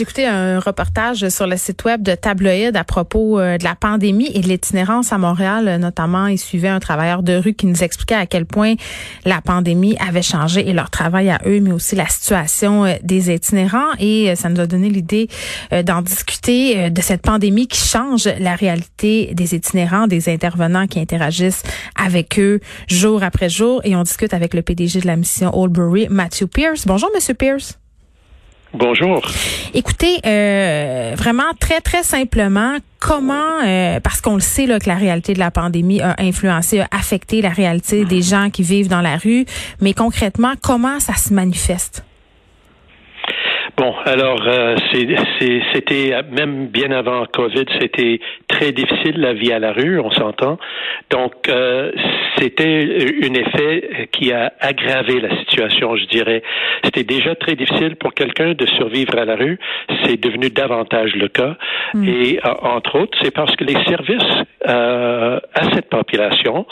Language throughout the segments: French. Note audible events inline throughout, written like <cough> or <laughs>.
Écouté un reportage sur le site web de Tabloïd à propos euh, de la pandémie et de l'itinérance à Montréal. Notamment, il suivait un travailleur de rue qui nous expliquait à quel point la pandémie avait changé et leur travail à eux, mais aussi la situation euh, des itinérants. Et euh, ça nous a donné l'idée d'en discuter de cette pandémie qui change la réalité des itinérants, des intervenants qui interagissent avec eux jour après jour. Et on discute avec le PDG de la mission Oldbury, Matthew Pierce. Bonjour, Monsieur Pierce. Bonjour. Écoutez, euh, vraiment très très simplement, comment, euh, parce qu'on le sait là, que la réalité de la pandémie a influencé, a affecté la réalité des gens qui vivent dans la rue, mais concrètement, comment ça se manifeste? Bon, alors euh, c'était même bien avant Covid, c'était très difficile la vie à la rue, on s'entend. Donc euh, c'était un effet qui a aggravé la situation, je dirais. C'était déjà très difficile pour quelqu'un de survivre à la rue, c'est devenu davantage le cas. Hmm. Et euh, entre autres, c'est parce que les services euh, à cette population,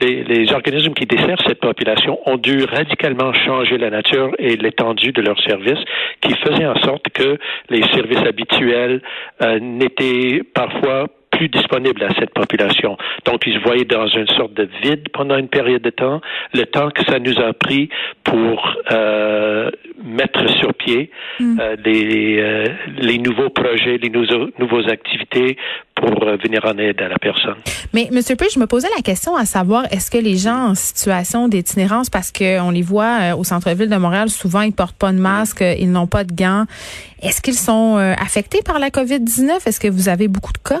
les, les organismes qui desservent cette population ont dû radicalement changer la nature et l'étendue de leurs services, qui faisait en sorte que les services habituels euh, n'étaient parfois plus disponibles à cette population. Donc, ils se voyaient dans une sorte de vide pendant une période de temps, le temps que ça nous a pris pour euh, mettre sur pied mm. euh, les, euh, les nouveaux projets, les nouveaux, nouveaux activités pour euh, venir en aide à la personne. Mais M. P, je me posais la question à savoir, est-ce que les gens en situation d'itinérance, parce qu'on les voit au centre-ville de Montréal, souvent ils portent pas de masque, ils n'ont pas de gants, est-ce qu'ils sont affectés par la COVID-19? Est-ce que vous avez beaucoup de cas?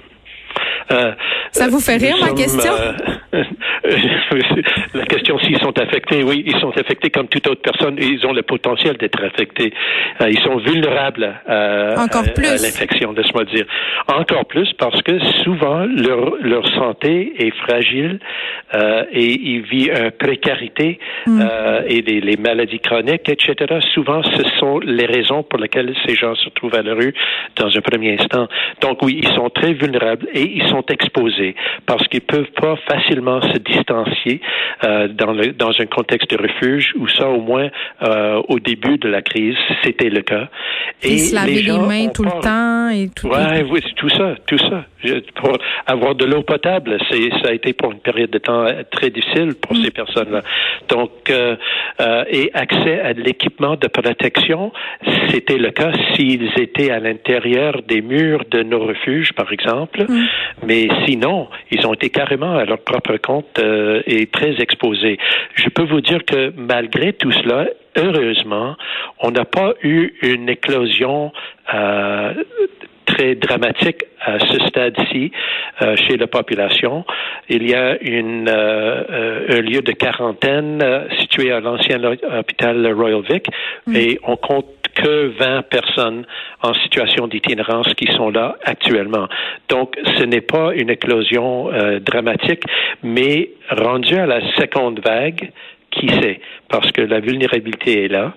Ça vous fait rire, ma question? <laughs> la question s'ils sont affectés, oui, ils sont affectés comme toute autre personne. Ils ont le potentiel d'être affectés. Euh, ils sont vulnérables à, l'infection, se dire. Encore plus parce que souvent leur, leur santé est fragile euh, et ils vivent une précarité mm. euh, et les, les, maladies chroniques, etc. Souvent, ce sont les raisons pour lesquelles ces gens se trouvent à la rue dans un premier instant. Donc oui, ils sont très vulnérables et ils sont exposés parce qu'ils peuvent pas facilement se distancier euh, dans, le, dans un contexte de refuge où ça, au moins, euh, au début de la crise, c'était le cas. Et se laver les, mains tout le temps et tout. Ouais, oui, tout ça, tout ça. Pour avoir de l'eau potable, c'est ça a été pour une période de temps très difficile pour mm. ces personnes-là. Donc, euh, euh, et accès à l'équipement de protection, c'était le cas s'ils étaient à l'intérieur des murs de nos refuges, par exemple. Mm. Mais sinon, ils ont été carrément à leur propre compte euh, et très exposés. Je peux vous dire que malgré tout cela, heureusement, on n'a pas eu une éclosion euh, très dramatique à ce stade-ci euh, chez la population. Il y a une, euh, un lieu de quarantaine situé à l'ancien hôpital Royal Vic et on compte que 20 personnes en situation d'itinérance qui sont là actuellement. Donc, ce n'est pas une éclosion dramatique, mais rendu à la seconde vague, qui sait, parce que la vulnérabilité est là.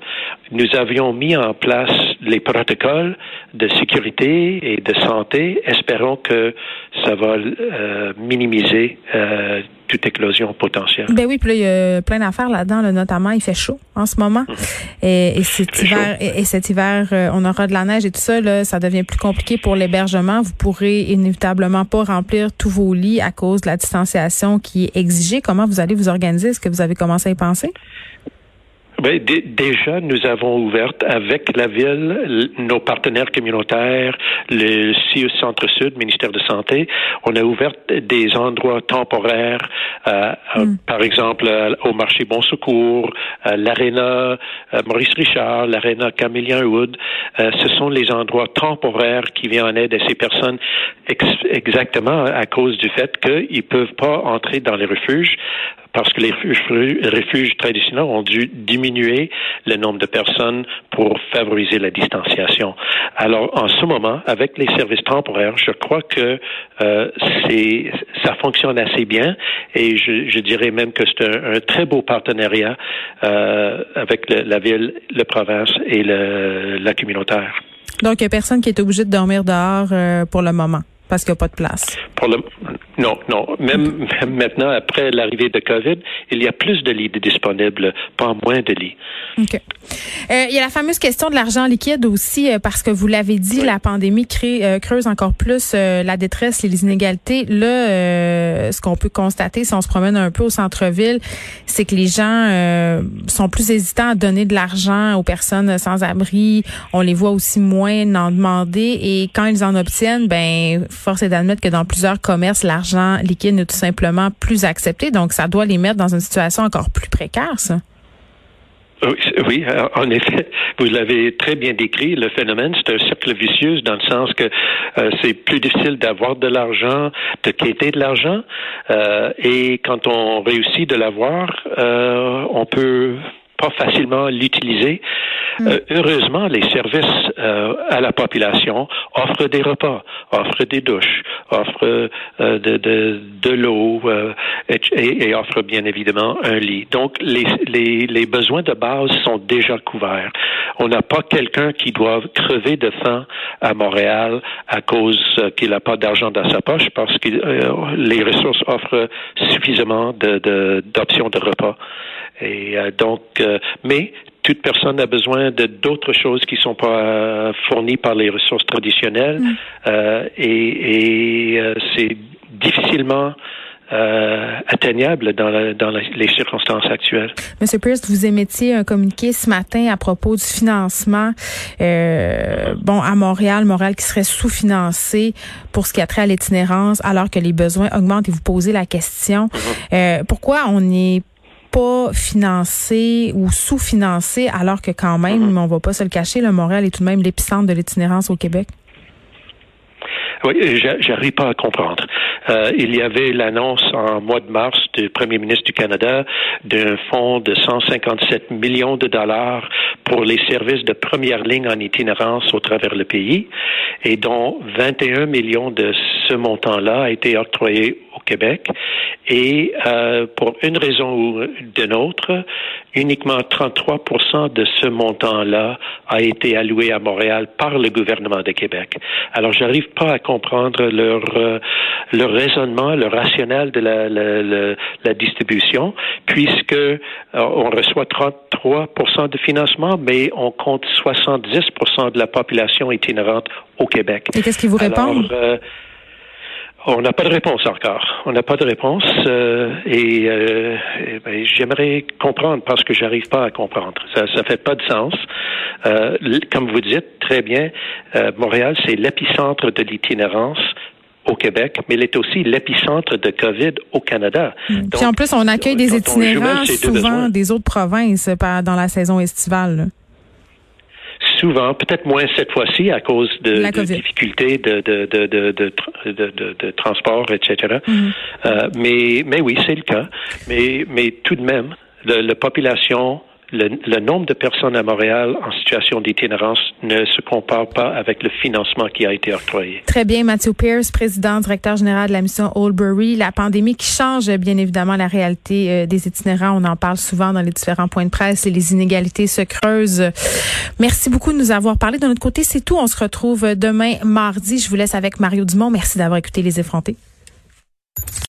Nous avions mis en place les protocoles de sécurité et de santé. Espérons que ça va euh, minimiser euh, toute éclosion potentielle. Ben oui, puis là, il y a plein d'affaires là-dedans, notamment, il fait chaud en ce moment. Mhm. Et, cet hiver, et, cet hiver, euh, on aura de la neige et tout ça, là, ça devient plus compliqué pour l'hébergement. Vous pourrez inévitablement pas remplir tous vos lits à cause de la distanciation qui est exigée. Comment vous allez vous organiser? Est-ce que vous avez commencé à y penser? Ben, déjà, nous avons ouvert avec la ville, nos partenaires communautaires, le CIE Centre-Sud, ministère de Santé, on a ouvert des endroits temporaires, euh, euh, hmm. par exemple euh, au marché Bon Secours, l'aréna Maurice Richard, l'aréna Camillien Wood. ce sont les endroits temporaires qui viennent en aide à ces personnes exactement à cause du fait qu'ils peuvent pas entrer dans les refuges parce que les refuges, traditionnels ont dû diminuer le nombre de personnes pour favoriser la distanciation. Alors, en ce moment, avec les services temporaires, je crois que euh, c'est ça fonctionne assez bien et je, je dirais même que c'est un, très beau partenariat euh, avec la ville, la province et le, la communautaire. Donc, il n'y a personne qui est obligé de dormir dehors euh, pour le moment parce qu'il n'y a pas de place. Pour le, non, non. Même, maintenant, après l'arrivée de COVID, il y a plus de lits disponibles, pas moins de lits. OK. Euh, il y a la fameuse question de l'argent liquide aussi, euh, parce que vous l'avez dit, la pandémie crée, euh, creuse encore plus la détresse et les inégalités. Là, ce qu'on peut constater si on se promène un peu au centre-ville, c'est que les gens sont plus hésitants à donner de l'argent aux personnes sans abri. On les voit aussi moins en demander. Et quand ils en obtiennent, ben force est d'admettre que dans plusieurs commerces, l'argent liquide n'est tout simplement plus accepté. Donc, ça doit les mettre dans une situation encore plus précaire, ça. Oui, en effet, <laughs> vous l'avez très bien décrit. Le phénomène, c'est un cercle vicieux dans le sens que euh, c'est plus difficile d'avoir de l'argent, de quitter de l'argent, euh, et quand on réussit de l'avoir, euh, on peut pas facilement l'utiliser. Hmm. Euh, heureusement, les services euh, à la population offrent des repas, offrent des douches, offrent euh, de, de, de l'eau et, et, offrent bien évidemment un lit. Donc, les, les, les besoins de base sont déjà couverts. On n'a pas quelqu'un qui doit crever de faim à Montréal à cause qu'il n'a pas d'argent dans sa poche parce que les ressources offrent suffisamment d'options de, de repas. Et donc, mais toute personne a besoin de d'autres choses qui sont pas euh, fournies par les ressources traditionnelles mm. euh, et, euh, c'est difficilement atteignable dans, les circonstances actuelles. Monsieur Pierce, vous émettiez un communiqué ce matin à propos du financement. bon, à Montréal, Montréal qui serait sous-financé pour ce qui a trait à l'itinérance, alors que les besoins augmentent. Et vous posez la question mm-hmm. pourquoi on n'est pas financé ou sous-financé, alors que quand même, mm-hmm. on va pas se le cacher, le Montréal est tout de même l'épicentre de l'itinérance au Québec? Oui, j'arrive pas à comprendre. Euh, il y avait l'annonce en mois de mars du Premier ministre du Canada d'un fonds de 157 millions de dollars pour les services de première ligne en itinérance au travers le pays et dont 21 millions de ce montant-là a été octroyé au Québec. Et euh, pour une raison ou d'une autre, uniquement 33 de ce montant-là a été alloué à Montréal par le gouvernement de Québec. Alors, j'arrive pas à comprendre leur euh, leur raisonnement, le rationnel de la, la, la, distribution, puisque euh, on reçoit 33% de financement, mais on compte 70% de la population itinérante au Québec. Et qu'est-ce qu'ils vous répondent? Euh, on n'a pas de réponse encore. On n'a pas de réponse euh, et, euh, ben, j'aimerais comprendre parce que j'arrive pas à comprendre. Ça, ça fait pas de sens. Euh, comme vous dites très bien, Montréal c'est l'épicentre de l'itinérance au Québec, mais il est aussi l'épicentre de COVID au Canada. Donc, Puis en plus, on accueille des itinérants souvent des autres provinces dans la saison estivale souvent, peut-être moins cette fois-ci à cause de, difficultés de, de, de, de, transport, etc. Mm-hmm. Euh, mais, mais oui, c'est le cas. Mais, mais tout de même, la population le, nombre de personnes à Montréal en situation d'itinérance ne se compare pas avec le financement qui a été octroyé. Très bien, Mathieu Pierce, président, directeur général de la mission Oldbury. La pandémie qui change bien évidemment la réalité euh, des itinérants. On en parle souvent dans les différents points de presse et les inégalités se creusent. Merci beaucoup de nous avoir parlé. De notre côté, c'est tout. On se retrouve demain mardi. Je vous laisse avec Mario Dumont. Merci d'avoir écouté Les Effrontés.